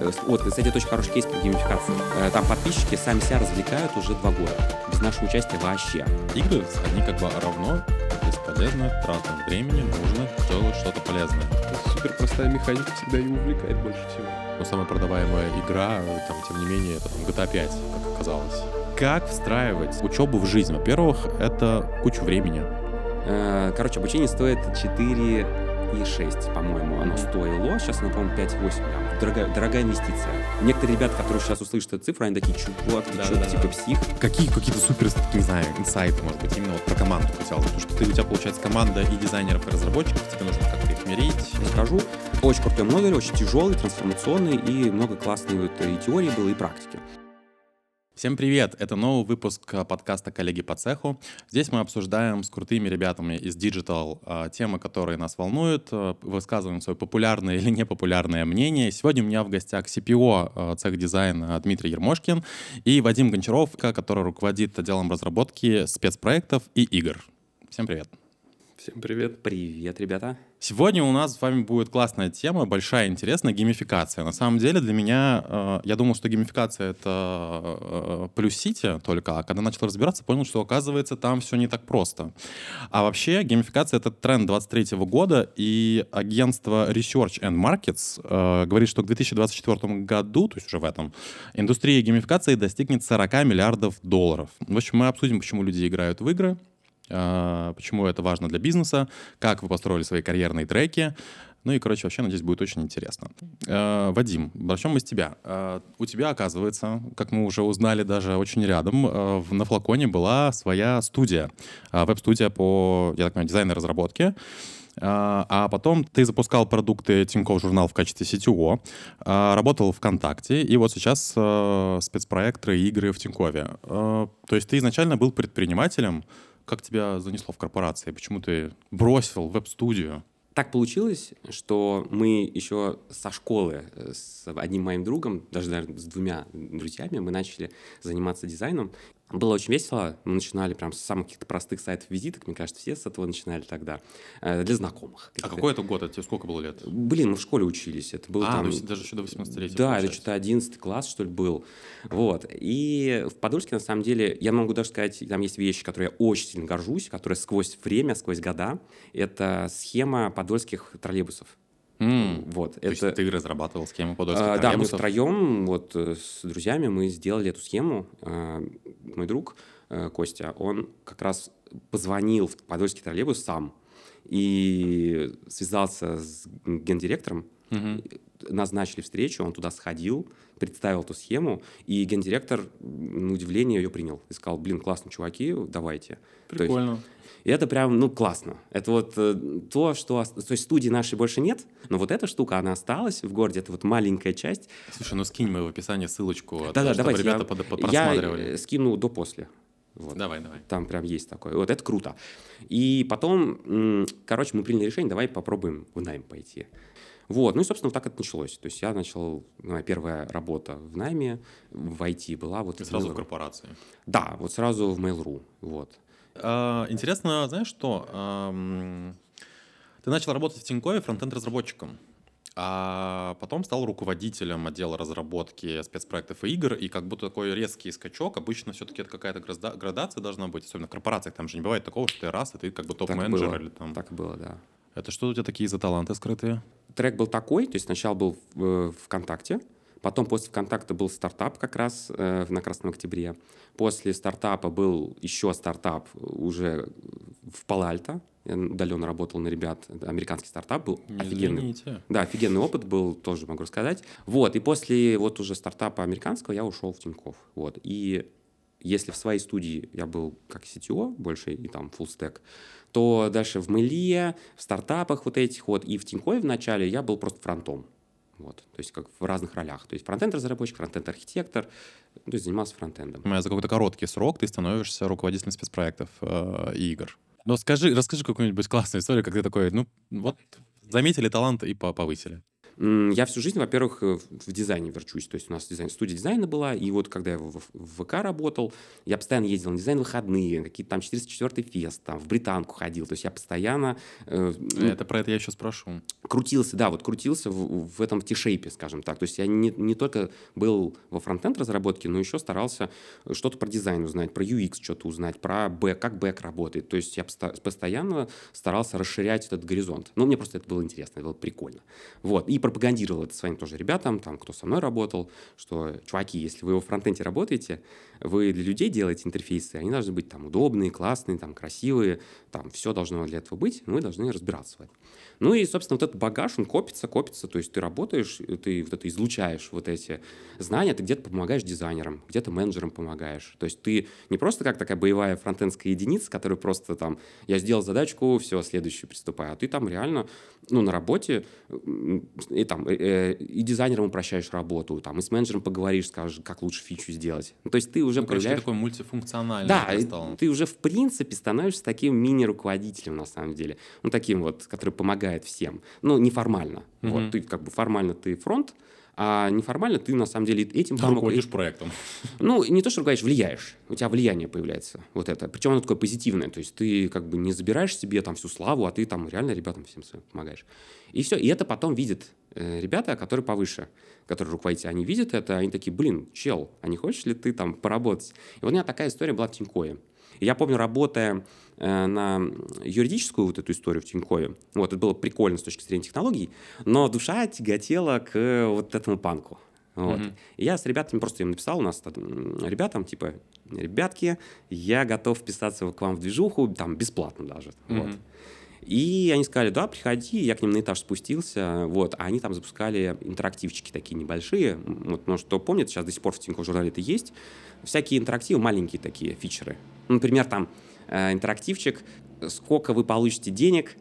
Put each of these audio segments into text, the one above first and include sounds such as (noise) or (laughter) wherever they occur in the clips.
Э, Вот, кстати, это очень хороший кейс про геймификацию. Э, Там подписчики сами себя развлекают уже два года. Без нашего участия вообще. Игры, они как бы равно бесполезны, трата времени, нужно делать что-то полезное. Супер простая механика всегда и увлекает больше всего. Но самая продаваемая игра, там, тем не менее, это там, GTA 5, как оказалось. Как встраивать учебу в жизнь? Во-первых, это кучу времени. Э, Короче, обучение стоит 4 и 6, по-моему, оно стоило. Сейчас оно, по-моему, 5-8. Прям Дорогая, дорогая инвестиция. Некоторые ребята, которые сейчас услышат эту цифру, они такие, чувак, ты что, Да-да-да. типа псих? Какие какие-то супер, не знаю, инсайты, может быть, именно вот про команду хотел. Потому что ты, у тебя получается команда и дизайнеров, и разработчиков, тебе нужно как-то их мерить. Расскажу. Очень крутой модуль, очень тяжелый, трансформационный, и много классной вот и теории было, и практики. Всем привет! Это новый выпуск э, подкаста «Коллеги по цеху». Здесь мы обсуждаем с крутыми ребятами из Digital э, темы, которые нас волнуют, э, высказываем свое популярное или непопулярное мнение. Сегодня у меня в гостях CPO цех дизайна Дмитрий Ермошкин и Вадим Гончаров, который руководит отделом разработки спецпроектов и игр. Всем привет! Всем привет. Привет, ребята. Сегодня у нас с вами будет классная тема, большая, интересная, геймификация. На самом деле для меня, э, я думал, что геймификация — это э, плюс Сити только, а когда начал разбираться, понял, что, оказывается, там все не так просто. А вообще геймификация — это тренд 23 года, и агентство Research and Markets э, говорит, что к 2024 году, то есть уже в этом, индустрия геймификации достигнет 40 миллиардов долларов. В общем, мы обсудим, почему люди играют в игры, почему это важно для бизнеса, как вы построили свои карьерные треки. Ну и, короче, вообще, надеюсь, будет очень интересно. Э, Вадим, начнем мы с тебя. Э, У тебя, оказывается, как мы уже узнали даже очень рядом, э, на флаконе была своя студия, э, веб-студия по, я так понимаю, дизайну и разработке. А потом ты запускал продукты Тинькофф журнал в качестве а, работал ВКонтакте, и вот сейчас э, спецпроекты, игры в Тинькове. Э, То есть ты изначально был предпринимателем. Как тебя занесло в корпорации? Почему ты бросил веб-студию? Так получилось, что мы еще со школы э, с одним моим другом, даже, наверное, с двумя друзьями, мы начали заниматься дизайном. Было очень весело. Мы начинали прям с самых каких-то простых сайтов визиток. Мне кажется, все с этого начинали тогда. э, Для знакомых. А какой это год? Это тебе сколько было лет? Блин, мы в школе учились. Это было а, там... то есть даже еще до 18 Да, это что-то 11 класс, что ли, был. Вот. И в Подольске, на самом деле, я могу даже сказать, там есть вещи, которые я очень сильно горжусь, которые сквозь время, сквозь года. Это схема подольских троллейбусов. Вот. То есть это... ты разрабатывал схему подольских А, да, мы втроем вот э, с друзьями мы сделали эту схему. А, Мой друг э, Костя, он как раз позвонил в Подольский троллейбус сам и связался с гендиректором, Мгм. Назначили встречу, он туда сходил, представил эту схему, и гендиректор, на удивление, ее принял. И сказал, блин, классно, чуваки, давайте. То есть- Прикольно. и это прям, ну, классно. Это вот э, то, что... То есть студии нашей больше нет, но вот эта штука, она осталась в городе, это вот маленькая часть. Слушай, ну скинь мы в описании ссылочку, Да-да, чтобы давайте. ребята я, под- под- я просматривали. э, скину до-после. Вот. Давай, давай. Там прям есть такое. Вот это круто. И потом, короче, мы приняли решение, давай попробуем в найм пойти. Вот, ну и, собственно, вот так это началось. То есть я начал, моя первая работа в найме в IT была вот И сразу в корпорации. Да, вот сразу в Mail.ru, вот. А, Интересно, знаешь что? Ам, Ты начал работать в Тинькове фронтенд-разработчиком, а потом стал руководителем отдела разработки спецпроектов и игр, и как будто такой резкий скачок. Обычно все-таки это какая-то града- градация должна быть, особенно в корпорациях. Там же не бывает такого, что ты раз, и ты как бы топ-менеджер или там... Так было, да. Это что у тебя такие за таланты скрытые? Трек был такой, то есть сначала был в э, ВКонтакте, потом после ВКонтакта был стартап как раз э, на Красном Октябре. После стартапа был еще стартап уже в Палальто. Я удаленно работал на ребят. Американский стартап был Не офигенный. извините. Да, офигенный опыт был, тоже могу рассказать. Вот, и после вот уже стартапа американского я ушел в Тинькофф. Вот, и если в своей студии я был как CTO больше и там full stack, то дальше в Мэле, в стартапах вот этих вот и в Тинькове в начале я был просто фронтом. Вот, то есть как в разных ролях. То есть фронтенд-разработчик, фронтенд-архитектор, то есть занимался фронтендом. За какой-то короткий срок ты становишься руководителем спецпроектов э, и игр. Но скажи, расскажи какую-нибудь классную историю, ты такой, ну вот, заметили талант и по- повысили. Я всю жизнь, во-первых, э, в дизайне верчусь. То есть у нас дизайн, студия дизайна была, и вот когда я в, в- ВК работал, я постоянно ездил на дизайн выходные, какие-то там 404 фест, там в Британку ходил. То есть я постоянно э, Это про это я еще спрошу. крутился, да, вот крутился в, в этом T-shape е, скажем так. То есть я не, не только был во фронтенд разработке, но еще старался что-то про дизайн узнать, про UX что-то узнать, про бэк, как бэк работает. То есть я постоянно старался расширять этот горизонт. Ну, мне просто это было интересно, это было прикольно. Вот. И пропагандировал это своим тоже ребятам, там, кто со мной работал, что, чуваки, если вы во фронтенде работаете, вы для людей делаете интерфейсы, они должны быть там удобные, классные, там, красивые, там, все должно для этого быть, мы должны разбираться в этом. Ну и, собственно, вот этот багаж, он копится, копится, то есть ты работаешь, ты вот это излучаешь вот эти знания, ты где-то помогаешь дизайнерам, где-то менеджерам помогаешь. То есть ты не просто как такая боевая фронтендская единица, которая просто там, я сделал задачку, все, следующую приступаю, а ты там реально, ну, на работе и там э, э, и дизайнерам упрощаешь работу, там, и с менеджером поговоришь, скажешь, как лучше фичу сделать. Ну, то есть ты уже Ну, короче, проявляешь... такой мультифункциональный Да, стал. ты уже в принципе становишься таким мини-руководителем на самом деле. Ну, таким вот, который помогает всем. Ну, неформально. Мгм. Вот, ты как бы формально ты фронт, а неформально ты на самом деле этим Ты помог. руководишь проектом. (laughs) Ну, не то, что ругаешь, влияешь. У тебя влияние появляется. Вот это. Причем оно такое позитивное. То есть ты как бы не забираешь себе там всю славу, а ты там реально ребятам всем своим помогаешь. И все. И это потом видят э, ребята, которые повыше, которые руководители. Они видят это, они такие, блин, чел, а не хочешь ли ты там поработать? И вот у меня такая история была в Тинькое. И Я помню, работая э, на юридическую вот эту историю в Тинькове, вот, это было прикольно с точки зрения технологий, но душа тяготела к вот этому панку. Вот. Мгм. И я с ребятами просто им написал, у нас там, ребятам, типа, ребятки, я готов вписаться к вам в движуху, там, бесплатно даже. Вот. И они сказали, да, приходи, я к ним на этаж спустился, вот, а они там запускали интерактивчики такие небольшие, вот, может, кто помнит, сейчас до сих пор в Тинькофф журнале это есть, всякие интерактивы, маленькие такие фичеры. Ну, Например, там э, интерактивчик, сколько вы получите денег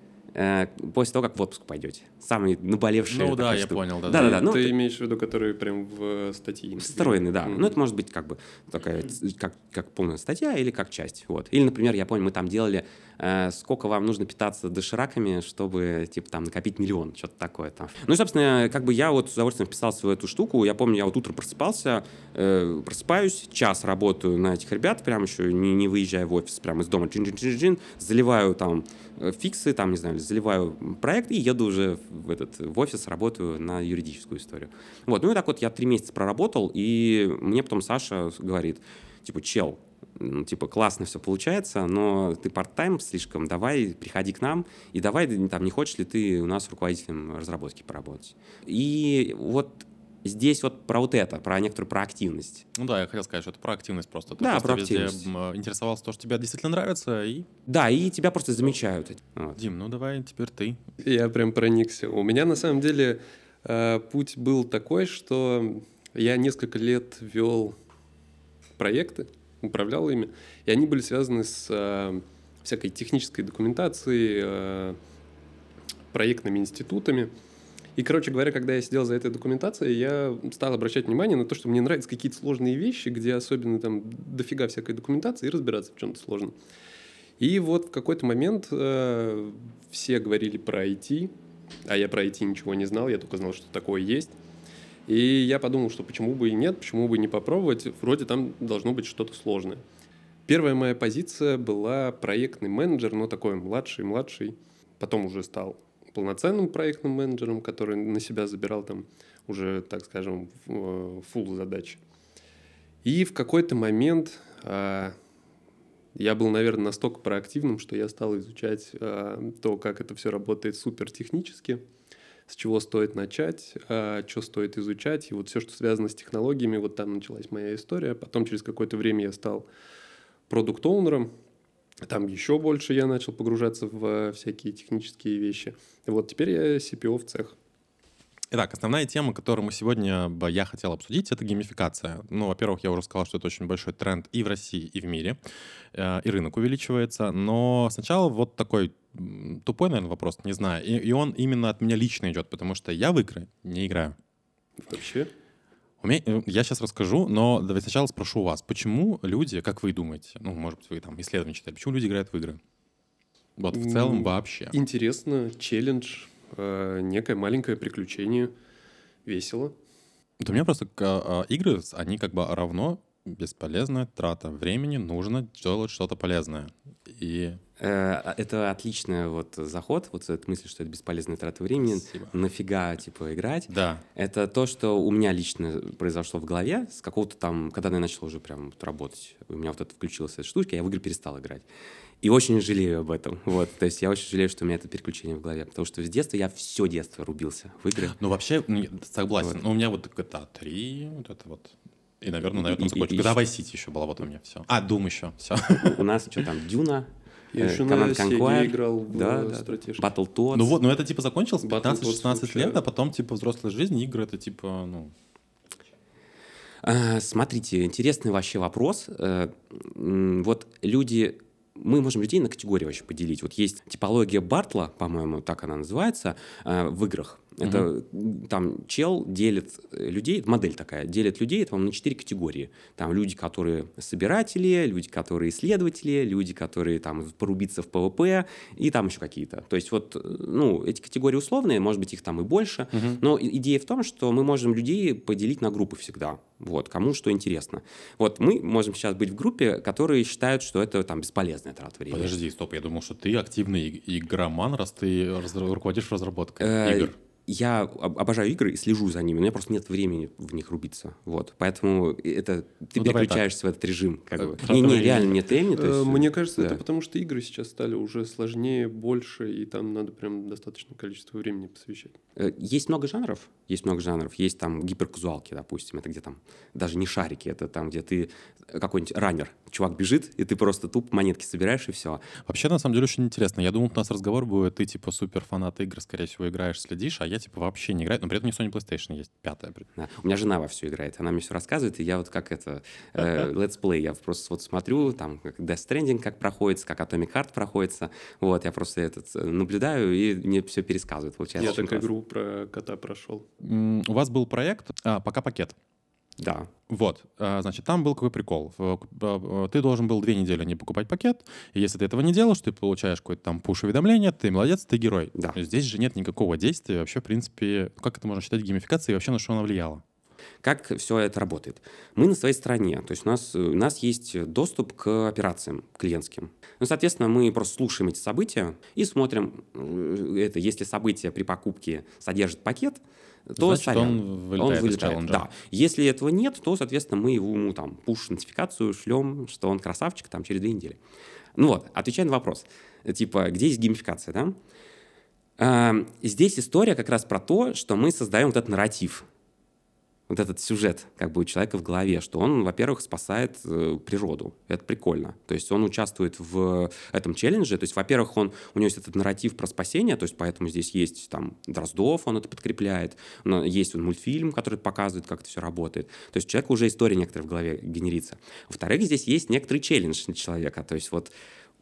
после того, как в отпуск пойдете. Самый наболевший. Ну да, я штука. понял. Да, Да-да-да, ну, ты это- имеешь в виду, которые прям в статье? Встроенный, да. Мгм. Ну, это может быть как бы такая, как, как полная статья или как часть. Вот. Или, например, я помню, мы там делали, э, сколько вам нужно питаться дошираками, чтобы, типа, там, накопить миллион, что-то такое там. Ну, и, собственно, как бы я вот с удовольствием вписался в эту штуку. Я помню, я вот утром просыпался, э, просыпаюсь, час работаю на этих ребят, прям еще не, не выезжая в офис, прям из дома, чин-чин-чин-чин, заливаю там э, фиксы, там, не знаю, заливаю проект и еду уже в, этот, в офис, работаю на юридическую историю. Вот, ну и так вот я три месяца проработал, и мне потом Саша говорит, типа, чел, ну, типа, классно все получается, но ты парт-тайм слишком, давай приходи к нам, и давай, там, не хочешь ли ты у нас руководителем разработки поработать. И вот здесь вот про вот это, про некоторую проактивность. Ну да, я хотел сказать, что это про активность просто. Ты Да, просто про везде интересовался то, что тебе действительно нравится, и... Да, и тебя просто замечают. Вот. Дим, ну давай теперь ты. Я прям проникся. У меня на самом деле э, путь был такой, что я несколько лет вел проекты, управлял ими, и они были связаны с э, всякой технической документацией, э, проектными институтами. И, короче говоря, когда я сидел за этой документацией, я стал обращать внимание на то, что мне нравятся какие-то сложные вещи, где особенно там дофига всякой документации, и разбираться в чем-то сложно. И вот в какой-то момент э, все говорили про IT, а я про IT ничего не знал, я только знал, что такое есть. И я подумал, что почему бы и нет, почему бы не попробовать, вроде там должно быть что-то сложное. Первая моя позиция была проектный менеджер, но такой младший-младший. Потом уже стал полноценным проектным менеджером, который на себя забирал там уже, так скажем, фул задачи. И в какой-то момент а, я был, наверное, настолько проактивным, что я стал изучать а, то, как это все работает супер технически, с чего стоит начать, а, что стоит изучать. И вот все, что связано с технологиями, вот там началась моя история. Потом через какое-то время я стал продукт-оунером. Там еще больше я начал погружаться в всякие технические вещи. И вот теперь я CPO в цех. Итак, основная тема, которую мы сегодня бы я хотел обсудить, это геймификация. Ну, во-первых, я уже сказал, что это очень большой тренд и в России, и в мире, э, и рынок увеличивается. Но сначала вот такой тупой, наверное, вопрос, не знаю. И, и он именно от меня лично идет, потому что я в игры не играю. Вообще. У меня- э, я сейчас расскажу, но давайте сначала спрошу вас, почему люди, как вы думаете, ну, может быть, вы там исследования читали, почему люди играют в игры? Вот в целом вообще. Интересно, челлендж, э, некое маленькое приключение. весело. Вот у меня просто а, игры, они как бы равно бесполезная трата времени, нужно делать что-то полезное. И Э, Это отличный вот заход, вот эта мысль, что это бесполезная трата времени, Спасибо. нафига, типа, играть. да, Это то, что у меня лично произошло в голове с какого-то там, когда я начал уже прям вот работать. У меня вот это включилась эта штучка, я в игры перестал играть. И очень жалею об этом. Вот. То есть я очень жалею, что у меня это переключение в голове. Потому что с детства я все детство рубился в игры. ну вообще, согласен. Вот. У меня вот GTA 3, вот это вот. И, наверное, на этом закончу. и GTA ещё- Vice City еще была, вот у меня все. А, Doom еще, все. У нас что там, Дюна, Я э, еще на Command Conquer, играл в да, да, стратежки. Battletoads. Ну вот, ну это типа закончилось Battletoads 15-16 вообще- лет, а потом типа взрослая жизнь, игры это типа, ну... А, Смотрите, интересный вообще вопрос. Э, Вот люди, мы можем людей на категории вообще поделить. Вот есть типология Бартла, по-моему, так она называется, э, в играх. Это м, там чел делит э, людей, модель такая, делит людей, это, по-моему, на четыре категории. Там люди, которые собиратели, люди, которые исследователи, люди, которые там порубиться в PvP и там еще какие-то. То есть вот, э, ну, эти категории условные, может быть, их там и больше, но и- идея в том, что мы можем людей поделить на группы всегда. Вот, кому что интересно. Вот мы можем сейчас быть в группе, которые считают, что это там бесполезная трата времени. Подожди, стоп, я думал, что ты активный игроман, раз ты раз- руководишь разработкой Э, игр. Я об- обожаю игры и слежу за ними, у меня просто нет времени в них рубиться. Вот, поэтому это ты Ну, переключаешься в этот режим. Как бы. Не, не, реально нет времени. то есть, Мне кажется, это да. потому что игры сейчас стали уже сложнее, больше, и там надо прям достаточное количество времени посвящать. Э, Есть много жанров, есть много жанров. Есть там гиперказуалки, допустим, это где там даже не шарики, это там, где ты э, какой-нибудь раннер, чувак бежит, и ты просто туп монетки собираешь, и все. Вообще, на самом деле, очень интересно. Я думал, у нас разговор будет, ты типа супер фанат игр, скорее всего, играешь, следишь, а я типа вообще не играю, но при этом не Sony PlayStation есть, пятая. Да. У меня жена во все играет, она мне все рассказывает, и я вот как это, э, let's play, я просто вот смотрю, там, как Death Stranding как проходится, как Atomic Heart проходится, вот, я просто этот э, наблюдаю, и мне все пересказывает, получается. Я так игру про кота прошел. У вас был проект а, «Пока пакет». Да, Вот, а, значит, там был какой прикол. В- а, Ты должен был две недели не покупать пакет, и если ты этого не делаешь, ты получаешь какое-то там пуш-уведомление, ты молодец, ты герой. Да. Здесь же нет никакого действия, вообще, в принципе, как это можно считать геймификацией и вообще на что она влияла? Как все это работает? Мы на своей стороне, то есть у нас, у нас есть доступ к операциям клиентским. Ну, соответственно, мы просто слушаем эти события и смотрим, э, это, если событие при покупке содержит пакет, то Значит, сорян, он вылетает из челленджа. Да. Если этого нет, то, соответственно, мы ему там пуш-нотификацию шлем, что он красавчик там через две недели. Ну вот, отвечая на вопрос, типа, где есть геймификация, да? А, Здесь история как раз про то, что мы создаем вот этот нарратив, вот этот сюжет как бы у человека в голове, что он, во-первых, спасает э, природу. Это прикольно. То есть он участвует в этом челлендже. То есть, во-первых, он, у него есть этот нарратив про спасение, то есть поэтому здесь есть там Дроздов, он это подкрепляет. Есть он мультфильм, который показывает, как это все работает. То есть у человека уже история некоторая в голове генерится. Во-вторых, здесь есть некоторый челлендж для человека. То есть вот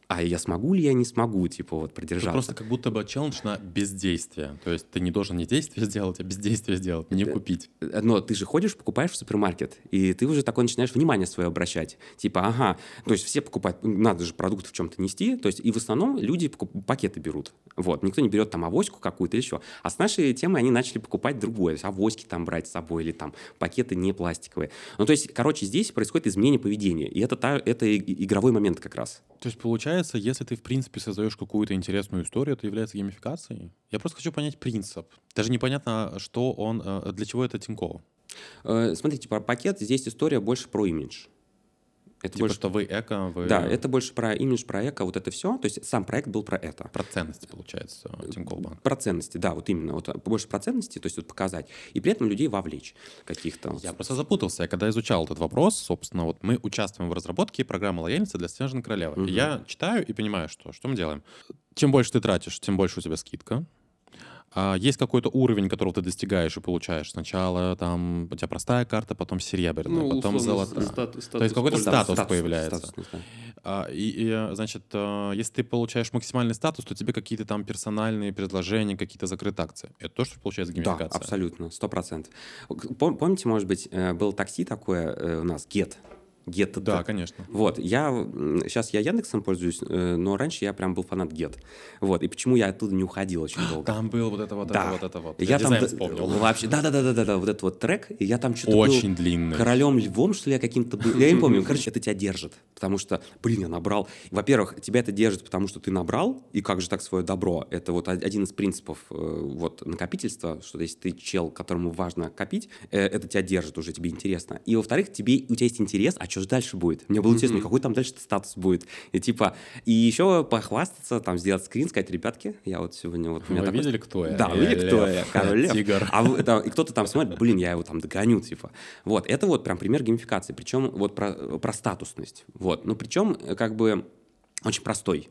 а я смогу ли я не смогу, типа, вот, Это продержаться. просто как будто бы челлендж на бездействие. То есть ты не должен не действие сделать, а бездействие сделать, не купить. Но ты же ходишь, покупаешь в супермаркет, и ты уже такое начинаешь внимание свое обращать. Типа, ага, то есть все покупают, надо же продукты в чем-то нести, то есть и в основном люди покуп- пакеты берут. Вот, никто не берет там авоську какую-то или еще. А с нашей темой они начали покупать другое, то есть авоськи там брать с собой или там пакеты не пластиковые. Ну, то есть, короче, здесь происходит изменение поведения, и это, та, это игровой момент как раз. То есть получается, если ты в принципе создаешь какую-то интересную историю, это является геймификацией? Я просто хочу понять принцип. Даже непонятно, что он, э, для чего это Тиньково. Э, Смотрите, про пакет здесь история больше про имидж. Это Типа, больше что вы эко, вы... Да, это больше про имидж, про эко, вот это все. То есть сам проект был про это. Про ценности, получается, Тинькофф банк. Про ценности, да, вот именно. Вот больше про ценности, то есть вот показать. И при этом людей вовлечь каких-то. Я просто запутался. Я когда изучал этот вопрос, собственно, вот мы участвуем в разработке программы лояльности для Снежной Королевы. Мгм. Я читаю и понимаю, что что мы делаем. Чем больше ты тратишь, тем больше у тебя скидка. А, Есть какой-то уровень, которого ты достигаешь и получаешь. Сначала там у тебя простая карта, потом серебряная, Ну, потом золотая. статус, То есть какой-то пользователя. статус появляется. статус, да. А, И, и, значит, э, если ты получаешь максимальный статус, то тебе какие-то там персональные предложения, какие-то закрытые акции. Это то, что получается Да, геймификация. абсолютно, сто процентов. Пом- Помните, может быть, э, было такси такое э, у нас, Get, Get Да, конечно. Вот, я сейчас я Яндексом пользуюсь, э, но раньше я прям был фанат Get. Вот, и почему я оттуда не уходил очень долго. Там был вот это вот Да. это вот это вот. Я, там дизайн д- вспомнил. вообще, да, да, да, да, да, да, вот этот вот трек, и я там что-то Очень был длинный. королем львом, что ли, я каким-то был. Я не помню. Короче, это тебя держит, потому что, блин, я набрал. Во-первых, тебя это держит, потому что ты набрал, и как же так свое добро? Это вот один из принципов э, вот накопительства, что если ты чел, которому важно копить, э, это тебя держит уже, тебе интересно. И во-вторых, тебе у тебя есть интерес, а что же дальше будет? Мне было интересно, какой там дальше статус будет. И типа, и еще похвастаться, там сделать скрин, сказать, ребятки, я вот сегодня вот у меня Вы такой видели, кто я? да, Я видели, кто лев, я? Король лев. тигр. А вы- да, и кто-то там смотрит, блин, я его там догоню, типа. Вот, это вот прям пример геймификации. Причем вот про, про статусность. Вот, ну причем э, как бы очень простой.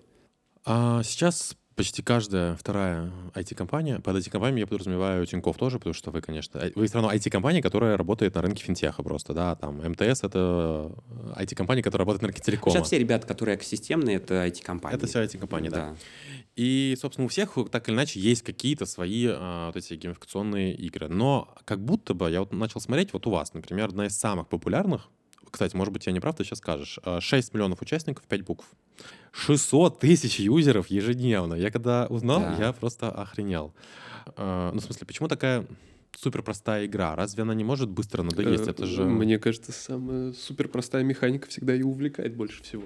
А сейчас почти каждая вторая IT-компания, под IT-компаниями я подразумеваю Тинькофф тоже, потому что вы, конечно, ай- вы все равно IT-компания, которая работает на рынке финтеха просто, да, там МТС — это IT-компания, которая работает на рынке телекома. Сейчас все ребята, которые экосистемные, это IT-компании. Это все IT-компании, да. И, собственно, у всех так или иначе есть какие-то свои а, вот эти геймификационные игры. Но как будто бы я вот начал смотреть, вот у вас, например, одна из самых популярных, кстати, может быть, я не прав, ты сейчас скажешь, а, 6 миллионов участников, 5 букв. 600 тысяч юзеров ежедневно. Я когда узнал, Да. я просто охренел. А, Ну, в смысле, почему такая супер простая игра? Разве она не может быстро надоесть? Э, Это же... Мне кажется, самая супер простая механика всегда и увлекает больше всего.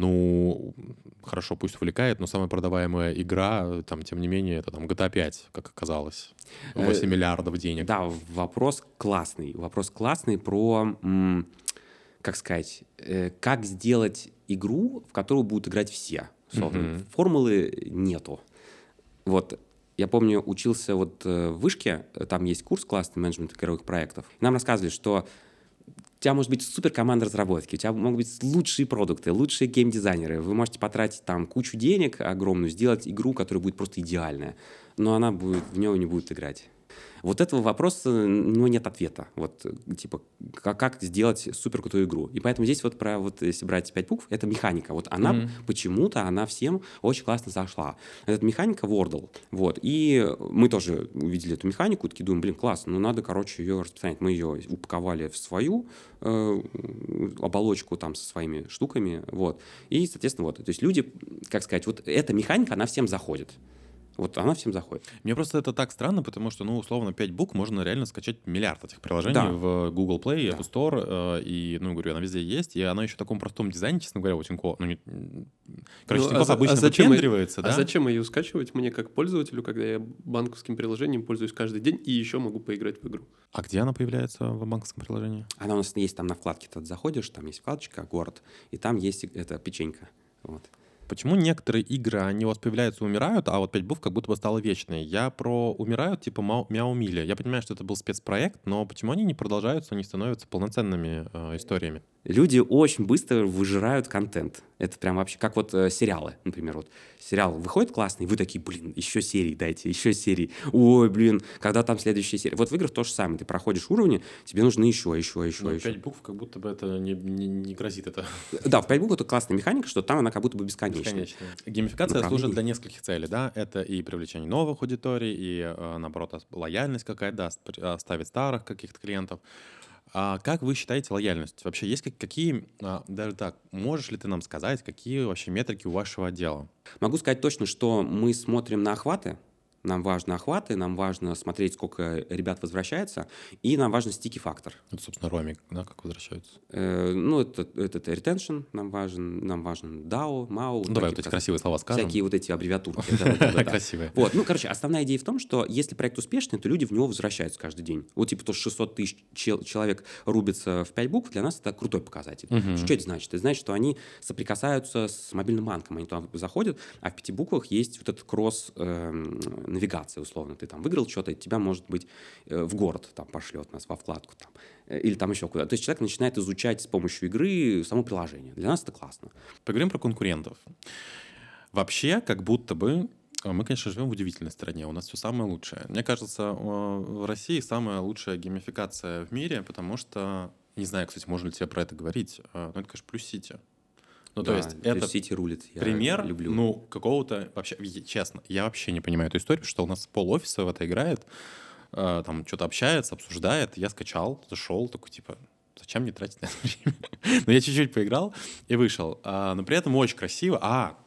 Ну, хорошо, пусть увлекает, но самая продаваемая игра, там, тем не менее, это там GTA 5, как оказалось. 8 Э, миллиардов денег. Да, вопрос классный. Вопрос классный про, как сказать, э, как сделать игру, в которую будут играть все. Формулы нету. Вот я помню, учился вот э, в Вышке, там есть курс классный менеджмент игровых проектов. Нам рассказывали, что у тебя может быть супер команда разработки, у тебя могут быть лучшие продукты, лучшие геймдизайнеры. Вы можете потратить там кучу денег огромную, сделать игру, которая будет просто идеальная, но она будет, в нее не будет играть. Вот этого вопроса, у него нет ответа. Вот, типа, как, как сделать супер крутую игру. И поэтому здесь вот про, вот если брать пять букв, это механика. Вот она Мгм. почему-то, она всем очень классно зашла. Это механика Wordle. Вот. И мы тоже увидели эту механику, такие думаем, блин, классно, ну надо, короче, ее распространять. Мы ее упаковали в свою э, оболочку там со своими штуками, вот. И, соответственно, вот. То есть люди, как сказать, вот эта механика, она всем заходит. Вот она всем заходит. Мне просто это так странно, потому что, ну, условно, 5 букв можно реально скачать миллиард этих приложений Да. в Google Play, Да. App Store, э, и, ну, говорю, она везде есть, и она еще в таком простом дизайне, честно говоря, у Тинькофф, ну, не- короче, Ну, а Тинькофф за- а обычно зачем и- выпендривается, А да? зачем ее скачивать мне как пользователю, когда я банковским приложением пользуюсь каждый день и еще могу поиграть в игру? А где она появляется в банковском приложении? Она у нас есть там на вкладке, ты заходишь, там есть вкладочка «Город», и там есть эта печенька. Вот. Почему некоторые игры, они у вас появляются умирают, а вот 5 букв как будто бы стало вечной? Я про умирают, типа Мау- Мяу Мили. Я понимаю, что это был спецпроект, но почему они не продолжаются, не становятся полноценными э, историями? Люди очень быстро выжирают контент. Это прям вообще как вот э, сериалы, например. Вот сериал выходит классный, вы такие, блин, еще серии дайте, еще серии. Ой, блин, когда там следующая серия. Вот в играх то же самое. Ты проходишь уровни, тебе нужно еще, еще, еще, Ну, еще. 5 букв как будто бы это не, не- не грозит это Да, в 5 букв это классная механика, что там она как будто бы бесконечная. бесконечно. Геймификация служит для нескольких целей, да? Это и привлечение новых аудиторий, и, э, наоборот, ос- лояльность какая-то, да, спр- оставить старых каких-то клиентов. А как вы считаете лояльность? Вообще есть как- какие, а, даже так, можешь ли ты нам сказать, какие вообще метрики у вашего отдела? Могу сказать точно, что мы смотрим на охваты. Нам важны охваты, нам важно смотреть, сколько ребят возвращается, и нам важен стики-фактор. Это, собственно, ромик, да, как возвращаются? Э, ну, это, это, это retention нам важен, нам важен DAO, MAO. Ну, давай вот эти красивые слова скажем. Всякие вот эти аббревиатурки. (laughs) Красивые. Вот, ну, короче, основная идея в том, что если проект успешный, то люди в него возвращаются каждый день. Вот, типа, то, что 600 тысяч чел- человек рубится в 5 букв, для нас это крутой показатель. Что это значит? Это значит, что они соприкасаются с мобильным банком, они туда заходят, а в пяти буквах есть вот этот кросс-навигация, условно. Ты там выиграл что-то, тебя, может быть, э, в город там пошлет нас во вкладку там, э, или там еще куда. То есть человек начинает изучать с помощью игры само приложение. Для нас это классно. Поговорим про конкурентов. Вообще, как будто бы э, мы, конечно, живем в удивительной стране. У нас все самое лучшее. Мне кажется, в России самая лучшая геймификация в мире, потому что, не знаю, кстати, можно ли тебе про это говорить, но это, конечно, плюс Сити. Ну, то Да, есть это Сити рулит. Я пример, люблю. ну, какого-то вообще, честно, я вообще не понимаю эту историю, что у нас пол офиса в это играет, э, там что-то общается, обсуждает. Я скачал, зашел, такой типа, зачем мне тратить на это (laughs) время? Но я чуть-чуть поиграл и вышел. А, но при этом очень красиво. А, (clears throat)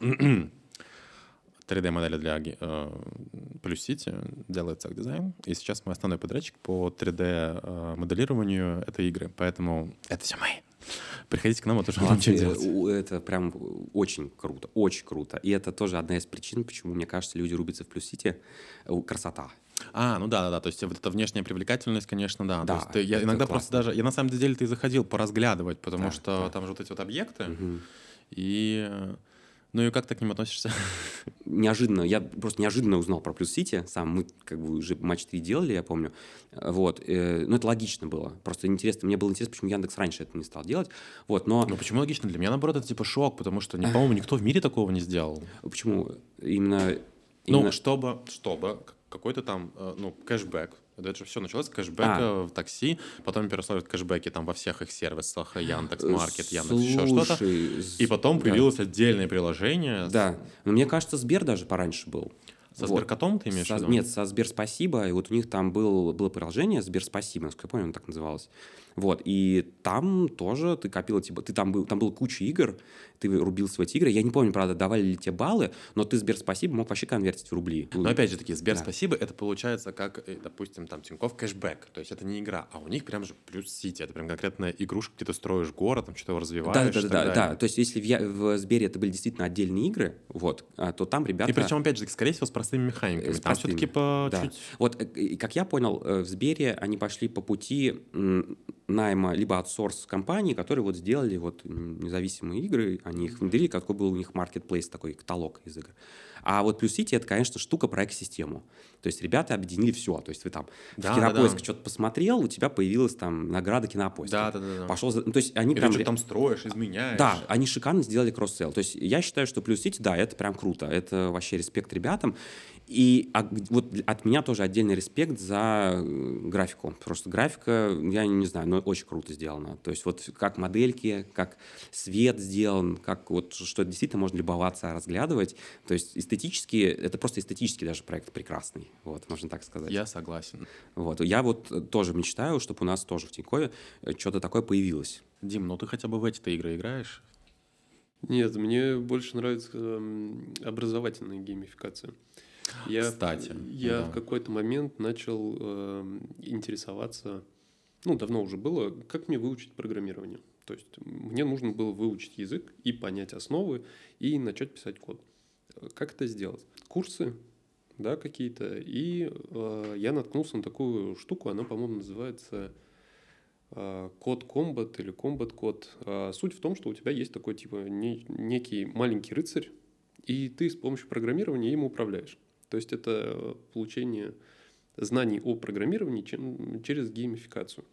3D-модели для э, Plus City делает Zack Design. И сейчас мой основной подрядчик по 3D-моделированию э, — это игры. Поэтому это все мои. Приходите к нам, мы тоже будем что делать. Это прям очень круто, очень круто. И это тоже одна из причин, почему, мне кажется, люди рубятся в City. Красота. А, ну да, да, да. То есть вот эта внешняя привлекательность, конечно, да. Да, То есть, я иногда классно. просто даже. Я на самом деле ты заходил поразглядывать, потому да, что да. там же вот эти вот объекты. Угу. И ну и как ты к ним относишься? Неожиданно. Я просто неожиданно узнал про Плюс Сити. Сам мы как бы уже матч 3 делали, я помню. Вот. Э, ну, это логично было. Просто интересно. Мне было интересно, почему Яндекс раньше это не стал делать. Вот, но... Ну, почему логично? Для меня, наоборот, это типа шок, потому что, по-моему, никто в мире такого не сделал. Почему? Именно... Ну, именно... чтобы, чтобы какой-то там, э, ну, кэшбэк, это же все началось с кэшбэка а. в такси, потом переросло в кэшбэки там во всех их сервисах, Яндекс Маркет, Яндекс еще что-то. И потом появилось да. отдельное приложение. Да, но мне кажется, Сбер даже пораньше был. Со вот. Сберкотом ты имеешь со, в виду? Нет, со Сбер Спасибо, и вот у них там был, было приложение Сбер Спасибо, насколько я помню, оно так называлось. Вот, и там тоже ты копил, типа, ты там был, там было куча игр, ты рубился в эти игры. Я не помню, правда, давали ли тебе баллы, но ты Сбер Спасибо мог вообще конвертить в рубли. Но опять же таки, Сбер да. Спасибо, это получается как, э, допустим, там Тинькофф кэшбэк. То есть это не игра, а у них прям же плюс сити. Это прям конкретная игрушка, где ты строишь город, там что-то развиваешь. Да, да, да, да, да. То есть если в, в Сбере это были действительно отдельные игры, вот, а, то там ребята... И причем, опять же, скорее всего, с простыми механиками. С там все-таки по да. чуть... Вот, э, как я понял, э, в Сбере они пошли по пути найма либо аутсорс компании, которые вот сделали вот независимые игры, они их внедрили, какой был у них marketplace, такой каталог из игр. А вот Plus City — это, конечно, штука про экосистему. То есть ребята объединили все. То есть вы там да, в Кинопоиск да, да. что-то посмотрел, у тебя появилась там награда Кинопоиска. Да, да, да. да. Пошел, ну, то есть они Или прям... что там строишь, изменяешь. Да, они шикарно сделали кросс-селл. То есть я считаю, что Plus City, да, это прям круто. Это вообще респект ребятам. И а, вот от меня тоже отдельный респект за графику. Просто графика, я не знаю, но очень круто сделана. То есть вот как модельки, как свет сделан, как вот что действительно можно любоваться, разглядывать. То есть эстетически, это просто эстетически даже проект прекрасный, вот, можно так сказать. Я согласен. Вот, я вот тоже мечтаю, чтобы у нас тоже в Тинькове э, что-то такое появилось. Дим, ну ты хотя бы в эти-то игры играешь? Нет, мне больше нравится образовательная геймификация. Я, Кстати. Я да. в какой-то момент начал э, интересоваться, ну, давно уже было, как мне выучить программирование. То есть мне нужно было выучить язык и понять основы, и начать писать код. Как это сделать? Курсы, да, какие-то. И э, я наткнулся на такую штуку, она, по-моему, называется э, код комбат или комбат код. Э, суть в том, что у тебя есть такой типа не, некий маленький рыцарь, и ты с помощью программирования им управляешь. То есть это получение знаний о программировании через геймификацию.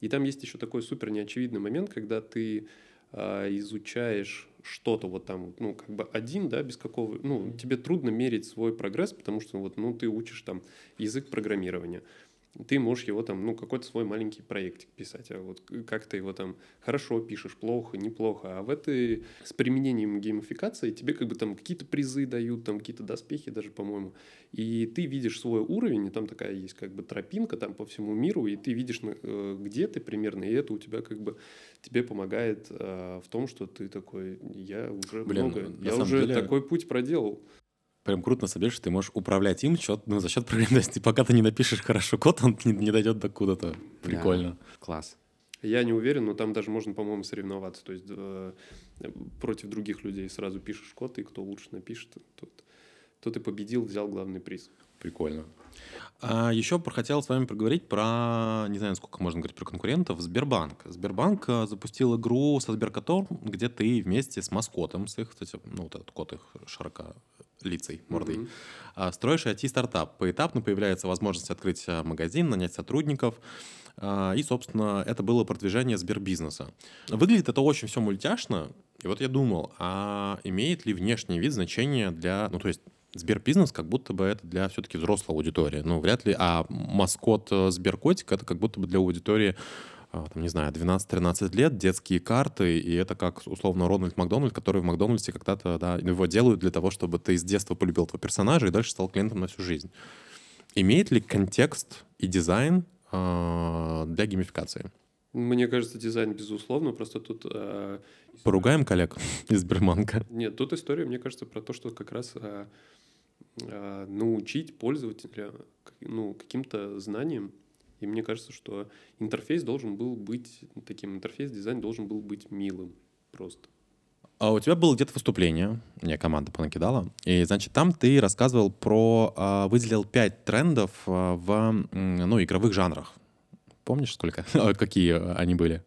И там есть еще такой супер неочевидный момент, когда ты э, изучаешь что-то вот там, ну, как бы один, да, без какого, ну, тебе трудно мерить свой прогресс, потому что вот, ну, ты учишь там язык программирования ты можешь его там, ну, какой-то свой маленький проектик писать, а вот как ты его там хорошо пишешь, плохо, неплохо, а в этой с применением геймификации тебе как бы там какие-то призы дают, там какие-то доспехи даже, по-моему, и ты видишь свой уровень, и там такая есть как бы тропинка там по всему миру, и ты видишь, э, где ты примерно, и это у тебя как бы тебе помогает э, в том, что ты такой, я уже Блин, много, я уже деле... такой путь проделал прям круто на самом деле, что ты можешь управлять им счет, ну, за счет ты, пока ты не напишешь хорошо код, он не, не дойдет до куда-то. Прикольно. Да, класс. Я не уверен, но там даже можно, по-моему, соревноваться. То есть э, против других людей сразу пишешь код, и кто лучше напишет, тот, тот и победил, взял главный приз. Прикольно. А еще хотел с вами поговорить про, не знаю, сколько можно говорить про конкурентов, Сбербанк. Сбербанк э, запустил игру со Сберкотом, где ты вместе с маскотом, с их, кстати, ну, вот этот кот их широко лицей, мордой. Mm-hmm. Строишь IT-стартап. Поэтапно появляется возможность открыть а, магазин, нанять сотрудников. А, и, собственно, это было продвижение Сбербизнеса. Выглядит это очень все мультяшно. И вот я думал, а имеет ли внешний вид значение для... Ну, то есть Сбербизнес как будто бы это для все-таки взрослой аудитории. Ну, вряд ли. А маскот э, Сберкотик это как будто бы для аудитории а, там, не знаю, 12-13 лет, детские карты, и это как, условно, Рональд Макдональд, который в Макдональдсе когда-то, да, его делают для того, чтобы ты с детства полюбил этого персонажа и дальше стал клиентом на всю жизнь. Имеет ли контекст и дизайн э, для геймификации? Мне кажется, дизайн, безусловно, просто тут... э, Поругаем коллег (laughs) из Сбербанка. Нет, тут история, мне кажется, про то, что как раз э, э, научить пользователя ну, каким-то знаниям. И мне кажется, что интерфейс должен был быть таким, интерфейс-дизайн должен был быть милым просто. А у тебя было где-то выступление, мне команда понакидала, и, значит, там ты рассказывал про, а, выделил пять трендов а, в, ну, игровых жанрах. Помнишь, сколько? (laughs) Какие они были?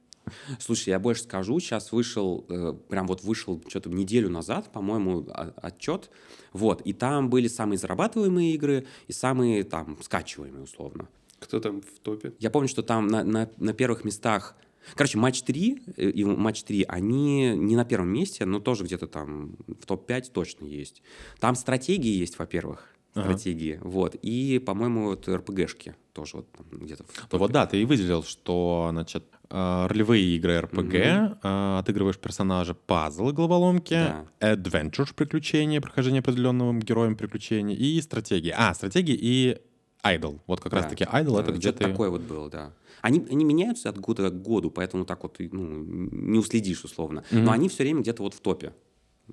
Слушай, я больше скажу, сейчас вышел, э, прям вот вышел что-то неделю назад, по-моему, отчет, вот, и там были самые зарабатываемые игры и самые там скачиваемые, условно. Кто там в топе? Я помню, что там на, на, на первых местах, короче, матч 3 э, и матч 3, они не на первом месте, но тоже где-то там в топ-5 точно есть. Там стратегии есть, во-первых, Ага. стратегии, вот, и, по-моему, вот РПГшки тоже вот там где-то в Ну вот да, ты и выделил, что, значит, а, ролевые игры RPG, а, отыгрываешь персонажа, пазлы, головоломки, Да. adventure, приключения, прохождение определенным героем приключений и стратегии. А, стратегии и idle. Вот как Да. раз-таки idle — это Да, где что-то ты... такое вот было, да. Они, они меняются от года к году, поэтому так вот ну, не уследишь условно. Мгм. Но они все время где-то вот в топе,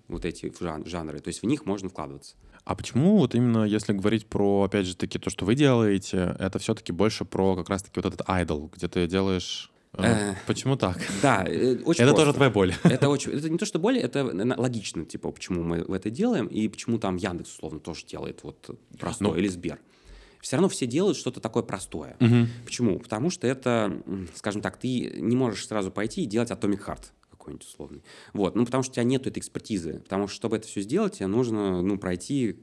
вот эти жан- жанры. То есть в них можно вкладываться. А почему вот именно, если говорить про, опять же таки, то, что вы делаете, это все-таки больше про как раз-таки вот этот idle, где ты делаешь... э, Э, Почему так? Да, э, (laughs) очень Это просто. тоже твоя боль. (laughs) Это очень, это не то, что более, это логично, типа, почему мы это делаем, и почему там Яндекс, условно, тоже делает вот простое, Ну. или Сбер. Все равно все делают что-то такое простое. Мгм. Почему? Потому что это, скажем так, ты не можешь сразу пойти и делать Atomic Heart какой-нибудь условный. Вот, ну, потому что у тебя нет этой экспертизы. Потому что, чтобы это все сделать, тебе нужно, ну, пройти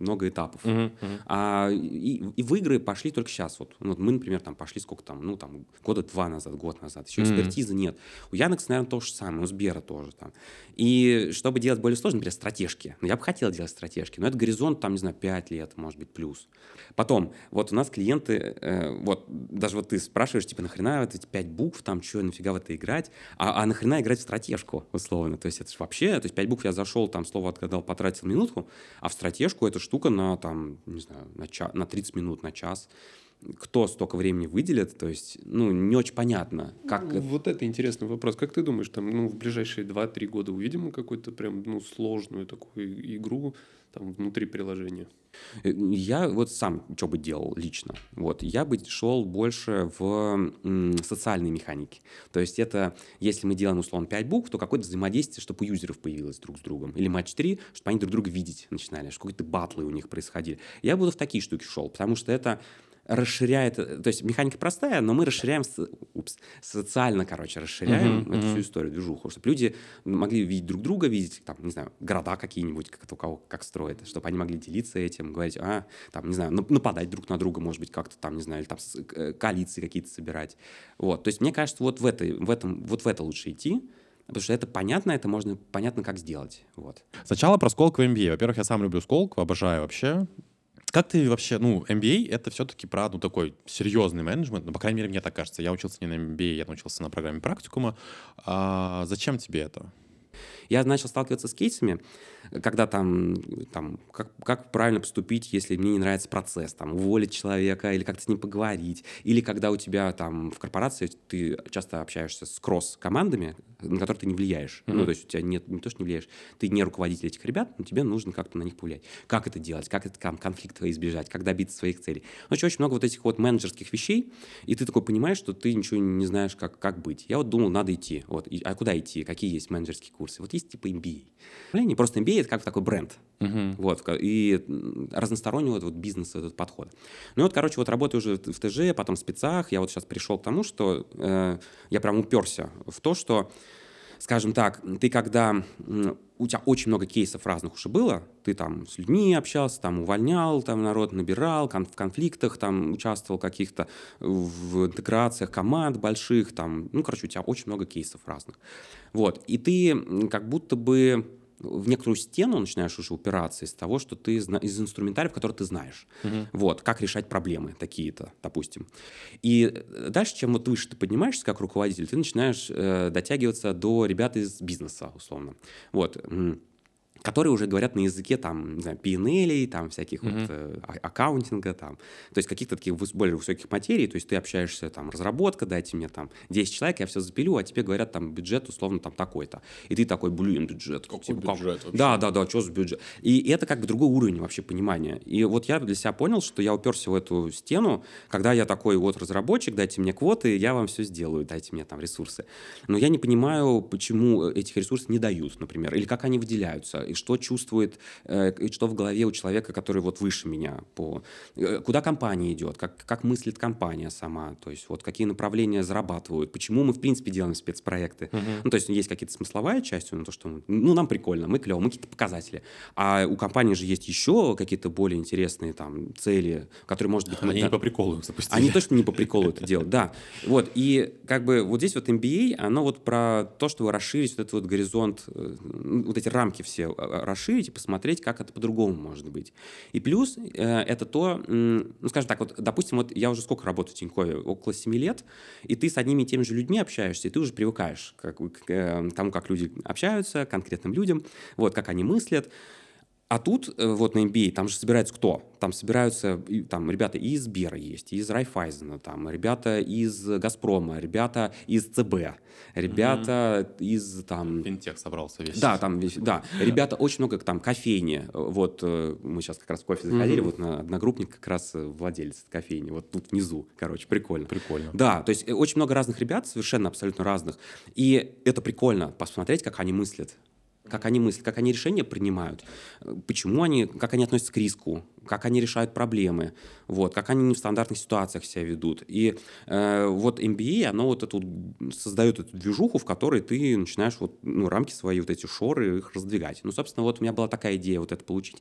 много этапов. Мгм, мгм. А, и, и в игры пошли только сейчас. Вот. Ну, вот мы, например, там пошли сколько там, ну, там, года два назад, год назад. Еще Мгм. экспертизы нет. У Яндекса, наверное, то же самое, у Сбера тоже там. И чтобы делать более сложно, например, стратежки. Ну, я бы хотел делать стратежки, но это горизонт, там, не знаю, 5 лет, может быть, плюс. Потом, вот у нас клиенты, э, вот, даже вот ты спрашиваешь, типа, нахрена вот эти 5 букв, там, что, нафига в это играть? А, а нахрена играть в стратежку, условно? То есть это же вообще, то есть 5 букв я зашел, там, слово отгадал, потратил минутку, а в стратежку эта штука на, там, не знаю, на, ча- на 30 минут, на час. Кто столько времени выделит, то есть, ну, не очень понятно, как... Ну, Вот это интересный вопрос. Как ты думаешь, там, ну, в ближайшие 2-3 года увидим какую-то прям, ну, сложную такую игру там внутри приложения? Э, Я вот сам что бы делал лично. Вот, я бы шел больше в м, социальные механики. То есть это, если мы делаем, условно, 5 букв, то какое-то взаимодействие, чтобы у юзеров появилось друг с другом. Или матч 3, чтобы они друг друга видеть начинали, чтобы какие-то батлы у них происходили. Я буду в такие штуки шел, потому что это расширяет, то есть механика простая, но мы расширяем, упс, социально, короче, расширяем Мгм, эту мгм. всю историю, движуху, чтобы люди могли видеть друг друга, видеть, там, не знаю, города какие-нибудь, как у кого как строят, чтобы они могли делиться этим, говорить, а, там, не знаю, нап- нападать друг на друга, может быть, как-то там, не знаю, или там э, коалиции какие-то собирать. Вот, то есть мне кажется, вот в, этой, в этом, вот в это лучше идти, потому что это понятно, это можно понятно, как сделать, вот. Сначала про Сколково MBA. Во-первых, я сам люблю Сколково, обожаю вообще. Как ты вообще, ну, MBA — это все-таки про, ну, такой серьезный менеджмент, ну, по крайней мере, мне так кажется. Я учился не на MBA, я научился на программе практикума. А зачем тебе это? Я начал сталкиваться с кейсами, когда там, там как, как правильно поступить, если мне не нравится процесс, там, уволить человека или как-то с ним поговорить, или когда у тебя там в корпорации ты часто общаешься с кросс-командами, на которые ты не влияешь. Ну, Мгм. то есть у тебя нет, не то, что не влияешь, ты не руководитель этих ребят, но тебе нужно как-то на них повлиять. Как это делать, как это, там, конфликта избежать, как добиться своих целей. Ну, очень много вот этих вот менеджерских вещей, и ты такой понимаешь, что ты ничего не знаешь, как, как быть. Я вот думал, надо идти. Вот. И- а куда идти? Какие есть менеджерские курсы? Вот есть типа MBA. Не просто MBA, это как такой бренд. Мгм. Вот, и разносторонний вот, вот бизнес этот подход. Ну и вот, короче, вот работаю уже в ТЖ, потом в спецах, я вот сейчас пришел к тому, что э, я прям уперся в то, что, скажем так, ты когда, у тебя очень много кейсов разных уже было, ты там с людьми общался, там увольнял, там народ набирал, кон- в конфликтах там участвовал каких-то, в интеграциях команд больших, там, ну, короче, у тебя очень много кейсов разных. Вот, и ты как будто бы в некоторую стену начинаешь уже упираться из того, что ты из инструментариев, которые ты знаешь. Мгм. Вот, как решать проблемы такие-то, допустим. И э, дальше, чем вот выше ты поднимаешься как руководитель, ты начинаешь э, дотягиваться до ребят из бизнеса, условно. Вот. Которые уже говорят на языке там, не знаю, PNL, там всяких Мгм. вот э, а- аккаунтинга, там, то есть каких-то таких более высоких материй, то есть ты общаешься там, разработка, дайте мне там 10 человек, я все запилю, а тебе говорят там бюджет условно там такой-то. И ты такой, блин, бюджет. Какой типа, как? бюджет вообще? Да, да, да, что за бюджет? И это как бы другой уровень вообще понимания. И вот я для себя понял, что я уперся в эту стену, когда я такой вот разработчик, дайте мне квоты, я вам все сделаю, дайте мне там ресурсы. Но я не понимаю, почему этих ресурсов не дают, например, или как они выделяются, и что чувствует, э, и что в голове у человека, который вот выше меня, по, э, куда компания идет, как, как мыслит компания сама, то есть вот какие направления зарабатывают, почему мы в принципе делаем спецпроекты. Ну, то есть есть какие-то смысловая часть, ну, то, что мы- ну, нам прикольно, мы клево, мы какие-то показатели. А у компании же есть еще какие-то более интересные там цели, которые, может быть, мы- Они да, не по приколу запустили. они точно не по приколу это делают, да. Вот, и как бы вот здесь вот MBA, оно вот про то, чтобы расширить вот этот вот горизонт, э, вот эти рамки все расширить и посмотреть, как это по-другому может быть. И плюс э, это то, ну, скажем так, вот, допустим, вот я уже сколько работаю в Тинькове? Около 7 лет, и ты с одними и теми же людьми общаешься, и ты уже привыкаешь как, бы к э, тому, как люди общаются, к конкретным людям, вот, как они мыслят. А тут, э, вот на MBA, там же собираются кто? Там собираются там ребята и из Сбера есть, и из Райфайзена, там ребята из Газпрома, ребята из ЦБ, ребята из там... Финтех собрался весь. Да, там, весь- да, (laughs) ребята очень много там кофейни. Вот э, мы сейчас как раз в кофе заходили, вот на одногруппник как раз э, владелец кофейни, вот тут внизу, короче, прикольно. Прикольно. Да, то есть очень много разных ребят, совершенно абсолютно разных. И это прикольно, посмотреть, как они мыслят. Как они мыслят, как они решения принимают, почему они, как они относятся к риску, как они решают проблемы, вот, как они не в стандартных ситуациях себя ведут. И э, вот MBA, оно вот эту, создает эту движуху, в которой ты начинаешь вот, ну, рамки свои, вот эти шоры, их раздвигать. Ну, собственно, вот у меня была такая идея вот это получить.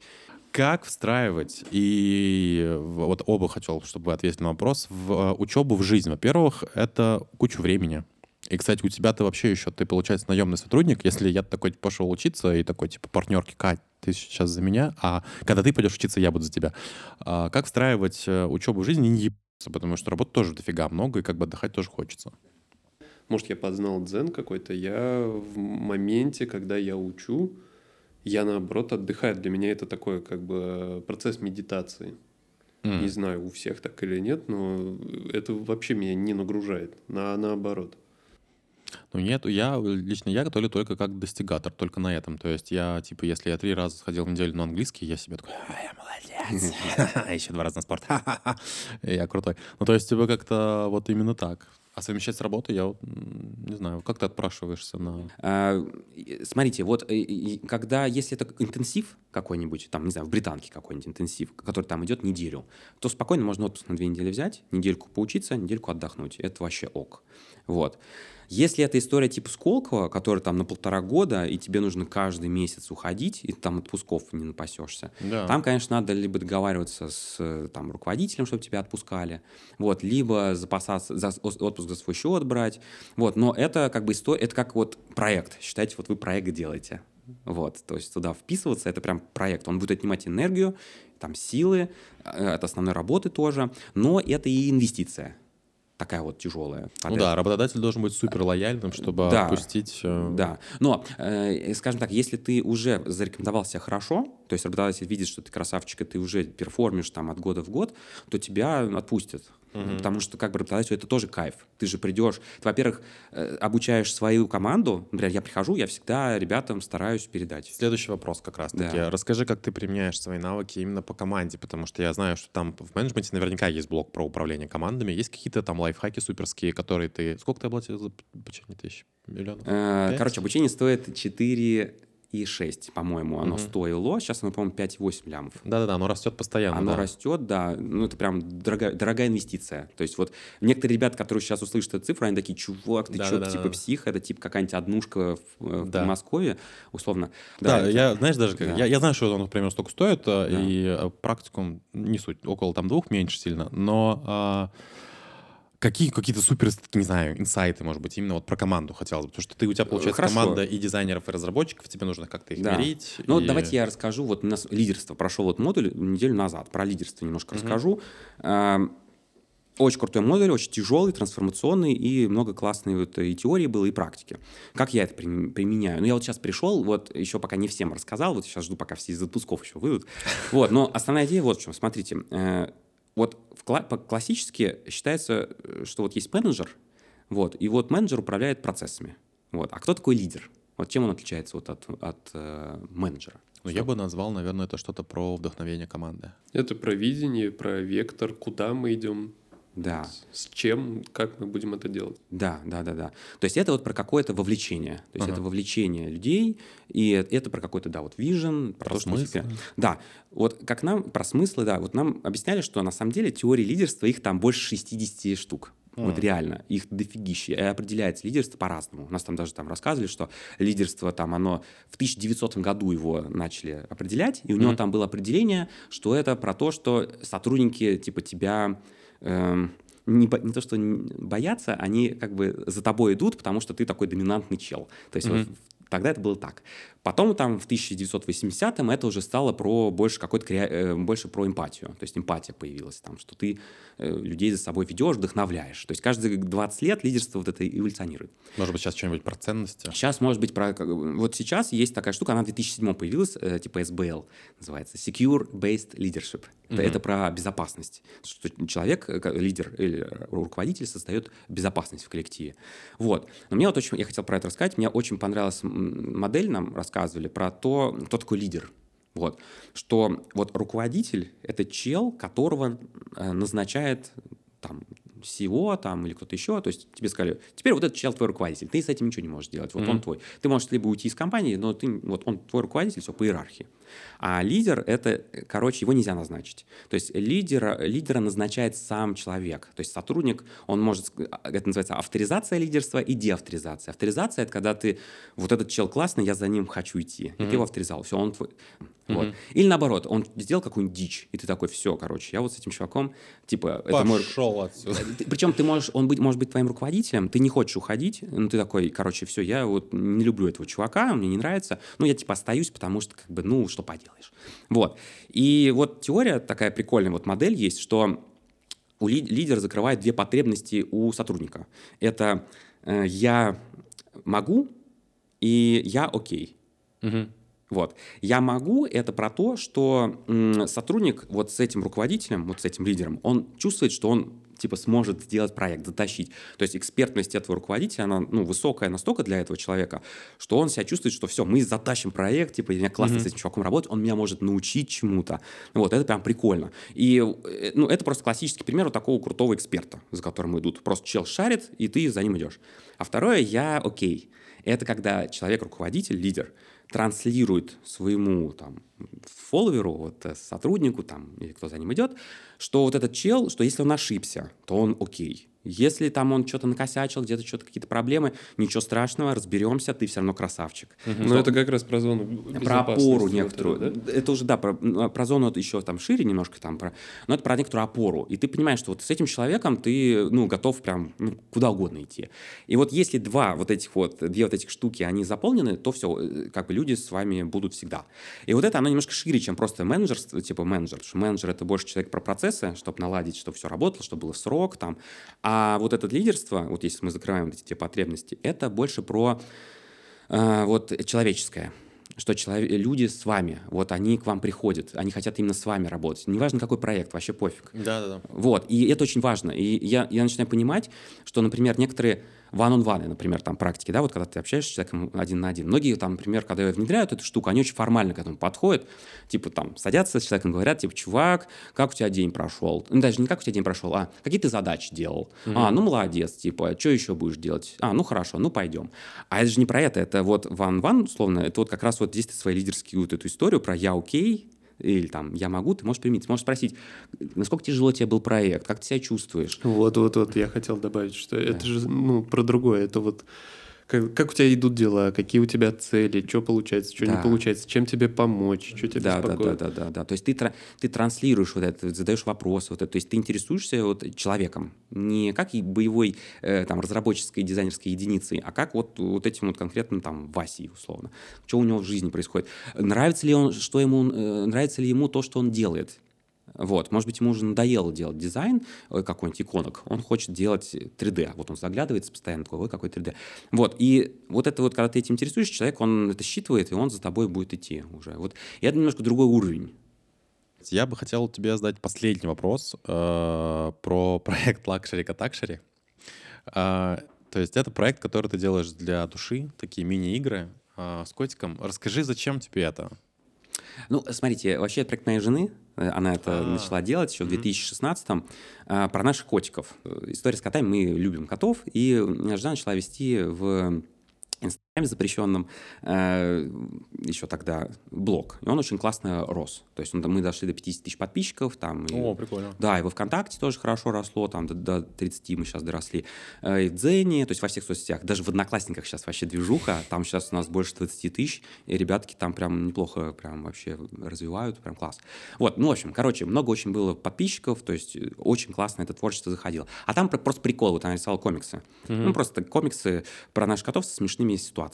Как встраивать, и вот оба хотел, чтобы вы ответили на вопрос, в э, учебу в жизнь? Во-первых, это кучу времени. И, кстати, у тебя ты вообще еще, ты, получается, наемный сотрудник. Если я такой пошел учиться и такой, типа, партнерки, Кать, ты сейчас за меня, а когда ты пойдешь учиться, я буду за тебя. А как встраивать э, учебу в жизнь и не ебаться, потому что работы тоже дофига много, и как бы отдыхать тоже хочется. Может, я познал дзен какой-то. Я в моменте, когда я учу, я наоборот отдыхаю. Для меня это такой как бы процесс медитации. М. Не знаю, у всех так или нет, но это вообще меня не нагружает. На, наоборот. Ну нет, я лично я готовлю только как достигатор, только на этом. То есть я, типа, если я три раза сходил в неделю на английский, я себе такой, «А, я молодец. (laughs) Еще два раза на спорт. (laughs) Я крутой. Ну то есть, типа, как-то вот именно так. А совмещать с работой я вот, не знаю, как ты отпрашиваешься на... А, Смотрите, вот э, когда, если это интенсив какой-нибудь, там, не знаю, в британке какой-нибудь интенсив, который там идет неделю, то спокойно можно отпуск на две недели взять, недельку поучиться, недельку отдохнуть. Это вообще ок. Вот. Если это история типа Сколково, которая там на полтора года, и тебе нужно каждый месяц уходить, и там отпусков не напасешься, Да. там, конечно, надо либо договариваться с э, там, руководителем, чтобы тебя отпускали, вот, либо запасаться, за, отпуск за свой счет брать. Вот, но это как бы история, это как вот проект. Считайте, вот вы проект делаете. Вот, то есть туда вписываться, это прям проект. Он будет отнимать энергию, там, силы, э, от основной работы тоже, но это и инвестиция такая вот тяжелая. под Ну да, работодатель должен быть супер лояльным, чтобы Да. отпустить... э, Да, но, э, скажем так, если ты уже зарекомендовал себя хорошо, то есть работодатель видит, что ты красавчик, и ты уже перформишь там от года в год, то тебя отпустят. Потому что как бы работодателю это тоже кайф. Ты же придешь, ты, во-первых, э, обучаешь свою команду. Например, я прихожу, я всегда ребятам стараюсь передать. Следующий вопрос как раз-таки. Да. Расскажи, как ты применяешь свои навыки именно по команде, потому что я знаю, что там в менеджменте наверняка есть блок про управление командами. Есть какие-то там лайфхаки суперские, которые ты... Сколько ты оплатил за обучение тысяч? Миллионов? Э? Короче, обучение стоит 4 и 6, по-моему, оно Мгм. стоило. Сейчас оно, по-моему, 5,8 лямов. Да-да-да, оно растет постоянно. Оно да. растет, да. Ну, это прям дорогая, дорогая инвестиция. То есть вот некоторые ребята, которые сейчас услышат эту цифру, они такие, чувак, ты Да, что, да, да, типа да. псих, это типа какая-нибудь однушка в, э, в Да. Подмосковье, условно. Да, это- я, знаешь, даже, как- Да. я, я знаю, что он, например, столько стоит, э, Да. и э, практикум не суть, около там двух, меньше сильно, но а, какие какие-то супер, не знаю, инсайты, может быть, именно вот про команду хотелось бы, потому что ты, у тебя получается Хорошо. команда и дизайнеров, и разработчиков, тебе нужно как-то их Да. мерить. Ну, и- давайте я расскажу. Вот у нас лидерство. Прошел вот модуль неделю назад. Про лидерство немножко Мгм. расскажу. Эм, очень крутой модуль, очень тяжелый, трансформационный, и много классной вот и теории было, и практики. Как я это применяю? Ну, я вот сейчас пришел, вот еще пока не всем рассказал, вот сейчас жду, пока все из отпусков еще выйдут. (laughs) Вот, но основная идея вот в чем. Смотрите, э, вот классически считается, что вот есть менеджер, вот, и вот менеджер управляет процессами. Вот. А кто такой лидер? Вот чем он отличается вот от, от э, менеджера? Ну, я бы назвал, наверное, это что-то про вдохновение команды. Это про видение, про вектор, куда мы идем. Да. С чем, как мы будем это делать. Да, да, да, да. То есть это вот про какое-то вовлечение. То есть ага. это вовлечение людей, и это про какой-то, да, вот вижен, про, про то, смыслы. что... Да, вот как нам, про смыслы, да, вот нам объясняли, что на самом деле теории лидерства, их там больше 60 штук. Mm. Вот реально, их дофигища. И определяется лидерство по-разному. У нас там даже там рассказывали, что лидерство там, оно в 1900 году его начали определять, и у mm. него там было определение, что это про то, что сотрудники типа тебя Эм, не, не то, что боятся, они как бы за тобой идут, потому что ты такой доминантный чел. То есть mm-hmm. вот тогда это было так. Потом там в 1980-м это уже стало про больше какой-то э, больше про эмпатию. То есть эмпатия появилась там, что ты э, людей за собой ведешь, вдохновляешь. То есть каждые 20 лет лидерство вот это эволюционирует. Может быть, сейчас что-нибудь про ценности? Сейчас, может быть, про... Вот сейчас есть такая штука, она в 2007 появилась, э, типа SBL называется, Secure Based Leadership. Это, mm это про безопасность. Что человек, лидер или руководитель создает безопасность в коллективе. Вот. Но мне вот очень... Я хотел про это рассказать. Мне очень понравилась модель нам рассказать рассказывали про то, кто такой лидер. Вот. Что вот руководитель — это чел, которого э, назначает там, SEO там, или кто-то еще, то есть тебе сказали, теперь вот этот чел твой руководитель, ты с этим ничего не можешь делать, вот mm-hmm. он твой. Ты можешь либо уйти из компании, но ты, вот он твой руководитель, все по иерархии. А лидер — это, короче, его нельзя назначить. То есть лидера, лидера назначает сам человек. То есть сотрудник, он может, это называется авторизация лидерства и деавторизация. Авторизация — это когда ты, вот этот чел классный, я за ним хочу идти. Mm-hmm. И ты его авторизовал, все, он твой. Mm-hmm. Вот. Или наоборот, он сделал какую-нибудь дичь, и ты такой, все, короче, я вот с этим чуваком, типа... Пошел это мой... отсюда. (laughs) Причем ты можешь, он быть, может быть твоим руководителем, ты не хочешь уходить, но ты такой, короче, все, я вот не люблю этого чувака, мне не нравится, ну, я типа остаюсь, потому что, как бы, ну, что поделаешь. Вот. И вот теория такая прикольная, вот модель есть, что у ли, лидер закрывает две потребности у сотрудника. Это э, я могу и я окей. Угу. Вот. Я могу, это про то, что сотрудник вот с этим руководителем, вот с этим лидером, он чувствует, что он типа сможет сделать проект, затащить. То есть экспертность этого руководителя, она ну, высокая настолько для этого человека, что он себя чувствует, что все, мы затащим проект, типа, я классно mm-hmm. с этим чуваком работать, он меня может научить чему-то. Вот, это прям прикольно. И, э, ну, это просто классический пример вот такого крутого эксперта, за которым идут. Просто чел шарит, и ты за ним идешь. А второе, я окей. Это когда человек-руководитель, лидер, транслирует своему там фолловеру, вот, э, сотруднику там, или кто за ним идет, что вот этот чел, что если он ошибся, то он окей. Если там он что-то накосячил, где-то что-то какие-то проблемы, ничего страшного, разберемся, ты все равно красавчик. Угу. Но это как раз про зону Про опору некоторую. Вот это, да? это уже, да, про, ну, про зону еще там шире немножко, там, про, но это про некоторую опору. И ты понимаешь, что вот с этим человеком ты, ну, готов прям ну, куда угодно идти. И вот если два вот этих вот, две вот этих штуки, они заполнены, то все, э, как бы люди с вами будут всегда. И вот это, оно немножко шире, чем просто менеджер, типа менеджер. Потому что менеджер — это больше человек про процессы, чтобы наладить, чтобы все работало, чтобы было в срок, там. А вот это лидерство, вот если мы закрываем вот эти потребности, это больше про э, вот человеческое что человек, люди с вами, вот они к вам приходят, они хотят именно с вами работать. Неважно, какой проект, вообще пофиг. Да, да, да. Вот, и это очень важно. И я, я начинаю понимать, что, например, некоторые one-on-one, например, там практики, да, вот когда ты общаешься с человеком один на один. Многие там, например, когда внедряют эту штуку, они очень формально к этому подходят, типа там садятся с человеком, говорят, типа, чувак, как у тебя день прошел? Ну, даже не как у тебя день прошел, а какие ты задачи делал? Mm-hmm. А, ну, молодец, типа, что еще будешь делать? А, ну, хорошо, ну, пойдем. А это же не про это, это вот one-one, условно, это вот как раз вот здесь ты свою лидерскую вот эту историю про «я окей», или там «я могу», ты можешь применить. Ты можешь спросить, насколько тяжело тебе был проект, как ты себя чувствуешь. Вот-вот-вот, я хотел добавить, что да. это же ну, про другое. Это вот как, как у тебя идут дела, какие у тебя цели, что получается, что да. не получается, чем тебе помочь, что тебе да, беспокоит. Да, да, да, да, да. То есть ты, ты транслируешь вот это, задаешь вопросы, вот это, то есть ты интересуешься вот человеком, не как и боевой э, там разработческой дизайнерской единицей, а как вот, вот этим вот конкретным там Васей условно. Что у него в жизни происходит. Нравится ли он, что ему, э, нравится ли ему то, что он делает? Вот, может быть, ему уже надоело делать дизайн ой, какой-нибудь иконок, он хочет делать 3D. Вот он заглядывается постоянно, такой, ой, какой 3D. Вот, и вот это вот, когда ты этим интересуешься, человек, он это считывает, и он за тобой будет идти уже. Вот, и это немножко другой уровень. Я бы хотел тебе задать последний вопрос э, про (laughs) проект Luxury Catactuary. Э, то есть это проект, который ты делаешь для души, такие мини-игры э, с котиком. Расскажи, зачем тебе это? Ну, смотрите, вообще это проект моей жены, э, она это А, начала делать еще в 2016-м, а, про наших котиков. Э, История с котами, мы любим котов, и жена начала вести в запрещенном э, еще тогда блог. И он очень классно рос. То есть он, мы дошли до 50 тысяч подписчиков. Там, и- О, прикольно. да, и во ВКонтакте тоже хорошо росло, там до, до 30 мы сейчас доросли. Э, И в Дзене, то есть во всех соцсетях. Даже в Одноклассниках сейчас вообще движуха. Там сейчас у нас больше 20 тысяч, и ребятки там прям неплохо прям вообще развивают, прям класс. Вот, ну, в общем, короче, много очень было подписчиков, то есть очень классно это творчество заходило. А там про- просто прикол, вот она рисовала комиксы. Ну, просто комиксы про наших котов со смешными ситуациями.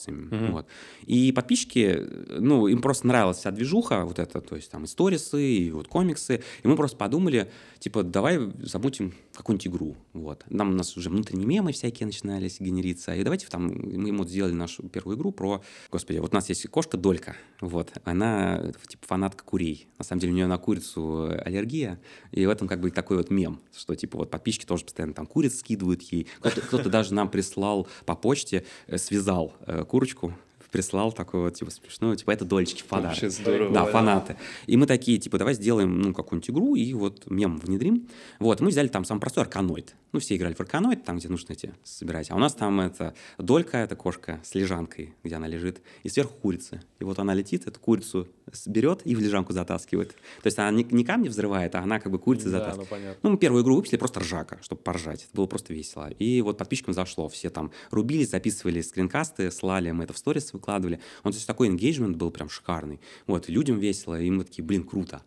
Вот. И подписчики, ну, им просто нравилась вся движуха, вот это, то есть там историсы и вот комиксы. И мы просто подумали, типа, давай замутим какую-нибудь игру. Вот. Нам у нас уже внутренние мемы всякие начинались генериться. И давайте там, мы ему сделали нашу первую игру про, господи, вот у нас есть кошка Долька. Вот. Она, типа, фанатка курей. На самом деле у нее на курицу аллергия. И в этом как бы такой вот мем, что, типа, вот подписчики тоже постоянно там куриц скидывают ей. Кто-то, кто-то даже нам прислал по почте, э, связал э, курочку, прислал такой вот, типа, смешную, типа, это дольчики в подарок. Вообще здорово. Да, фанаты. И мы такие, типа, давай сделаем, ну, какую-нибудь игру и вот мем внедрим. Вот, мы взяли там самый простой арканоид. Ну, все играли в арканоид, там, где нужно эти собирать. А у нас там это долька, это кошка с лежанкой, где она лежит, и сверху курица. И вот она летит, эту курицу берет и в лежанку затаскивает. То есть она не, не камни взрывает, а она как бы курицы Да, затаскивает. ну понятно. Ну, мы первую игру выпустили просто ржака, чтобы поржать. Это было просто весело. И вот подписчикам зашло. Все там рубились, записывали скринкасты, слали, мы это в сторис выкладывали. Он, то есть такой engagement был прям шикарный. Вот, людям весело, и мы такие, блин, круто.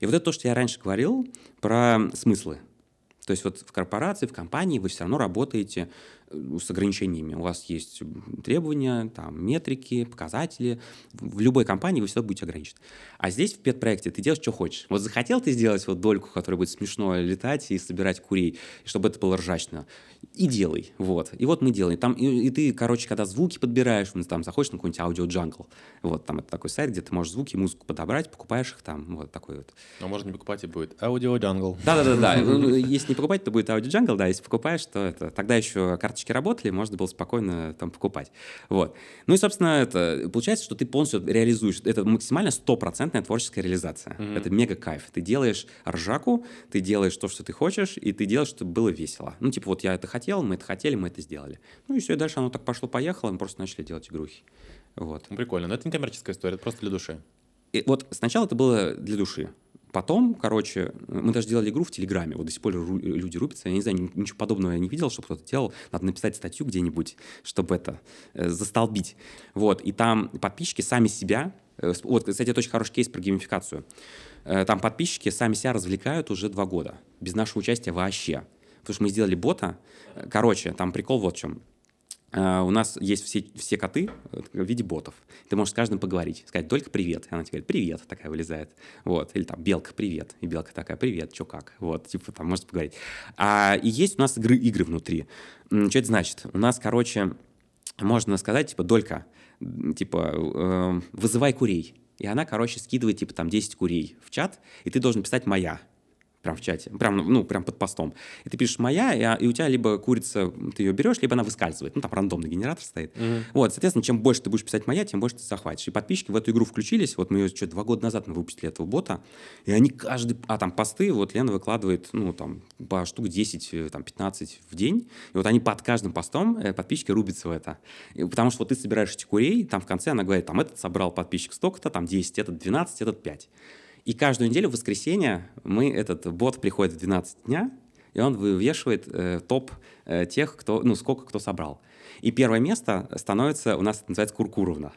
И вот это то, что я раньше говорил про смыслы. То есть вот в корпорации, в компании вы все равно работаете с ограничениями. У вас есть требования, там, метрики, показатели. В любой компании вы всегда будете ограничены. А здесь в пет-проекте ты делаешь, что хочешь. Вот захотел ты сделать вот дольку, которая будет смешно летать и собирать курей, и чтобы это было ржачно, и делай. Вот. И вот мы делаем. Там, и, и ты, короче, когда звуки подбираешь, ну, там заходишь на какой-нибудь аудио-джангл. Вот, там это такой сайт, где ты можешь звуки, музыку подобрать, покупаешь их там. Вот такой вот. А можно не покупать и будет аудио джангл. Да-да-да. Ну, Если не покупать, то будет Jungle, да. Если покупаешь, то это... Тогда еще карточки работали, можно было спокойно там покупать. Вот. Ну и, собственно, это... Получается, что ты полностью реализуешь. Это максимально стопроцентная творческая реализация. Это мега кайф. Ты делаешь ржаку, ты делаешь то, что ты хочешь, и ты делаешь, чтобы было весело. Ну, типа, вот я это хотел, мы это хотели, мы это сделали. Ну и все, и дальше оно так пошло-поехало, мы просто начали делать игрухи. Вот. Ну, прикольно. Но это не коммерческая история, это просто для души. И вот сначала это было для души. Потом, короче, мы даже делали игру в Телеграме. Вот до сих пор люди рубятся. Я не знаю, ни- ничего подобного я не видел, чтобы кто-то делал. Надо написать статью где-нибудь, чтобы это э, застолбить. Вот. И там подписчики сами себя... э, вот, кстати, это очень хороший кейс про геймификацию. Э, Там подписчики сами себя развлекают уже два года. Без нашего участия вообще. Потому что мы сделали бота. Э, Короче, там прикол вот в чем. А, у нас есть все, все коты э, в виде ботов. Ты можешь с каждым поговорить, сказать только привет. И она тебе говорит, привет, такая вылезает. Вот. Или там белка, привет. И белка такая, привет, чё как. Вот, типа там может поговорить. А, и есть у нас игры, игры внутри. Что это значит? У нас, короче, можно сказать, типа, долька, типа, э, вызывай курей. И она, короче, скидывает, типа, там 10 курей в чат, и ты должен писать «моя». Прям в чате, прям, ну, прям под постом. И ты пишешь «моя», и, а- и у тебя либо курица, ты ее берешь, либо она выскальзывает. Ну, там рандомный генератор стоит. Вот, соответственно, чем больше ты будешь писать «моя», тем больше ты захватишь. И подписчики в эту игру включились. Вот мы ее, что, два года назад мы выпустили этого бота. И они каждый... А, там посты, вот Лена выкладывает, ну, там, по штук 10, э, там, 15 в день. И вот они под каждым постом, э, подписчики рубятся в это. И потому что вот ты собираешь этих курей, там в конце она говорит, там, этот собрал подписчик столько-то, там, 10, этот 12, этот 5. И каждую неделю в воскресенье мы, этот бот приходит в 12 дня, и он вывешивает э, топ э, тех, кто, ну, сколько кто собрал. И первое место становится, у нас это называется Куркуровна.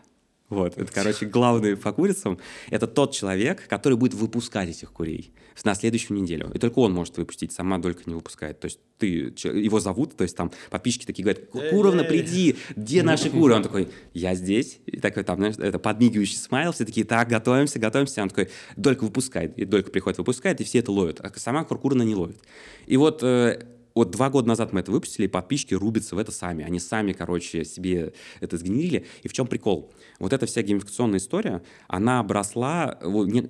Вот, это, короче, главный по курицам. Это тот человек, который будет выпускать этих курей на следующую неделю. И только он может выпустить, сама Долька не выпускает. То есть ты, его зовут, то есть там подписчики такие говорят, Куровна, приди, где наши куры? Он такой, я здесь. И такой там, знаешь, это подмигивающий смайл, все такие, так, готовимся, готовимся. Он такой, Долька выпускает. И Долька приходит, выпускает, и все это ловят. А сама Куркурна не ловит. И вот э, вот два года назад мы это выпустили, и подписчики рубятся в это сами. Они сами, короче, себе это сгенерили. И в чем прикол? Вот эта вся геймификационная история, она обросла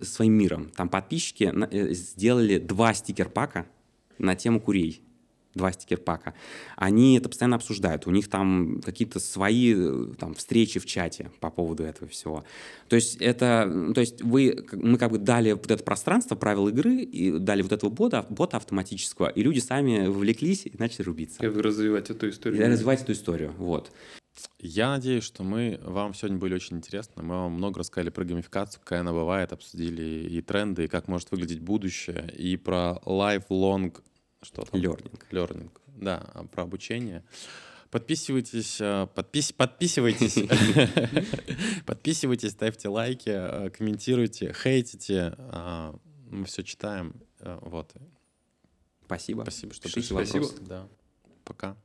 своим миром. Там подписчики э, сделали два стикер-пака на тему курей два стикер-пака, они это постоянно обсуждают. У них там какие-то свои э, там, встречи в чате по поводу этого всего. То есть это, то есть вы, мы как бы дали вот это пространство правил игры и дали вот этого бота, бота автоматического, и люди сами вовлеклись и начали рубиться. И развивать эту историю. И развивать эту историю, вот. Я надеюсь, что мы вам сегодня были очень интересны. Мы вам много рассказали про геймификацию, какая она бывает, обсудили и тренды, и как может выглядеть будущее, и про lifelong что там? Learning. Learning, да, а, про обучение. Подписывайтесь, э, подпис, подписывайтесь, (laughs) подписывайтесь, ставьте лайки, э, комментируйте, хейтите, а, мы все читаем, э, вот. Спасибо. Спасибо, что пришли. Спасибо. Да. Пока.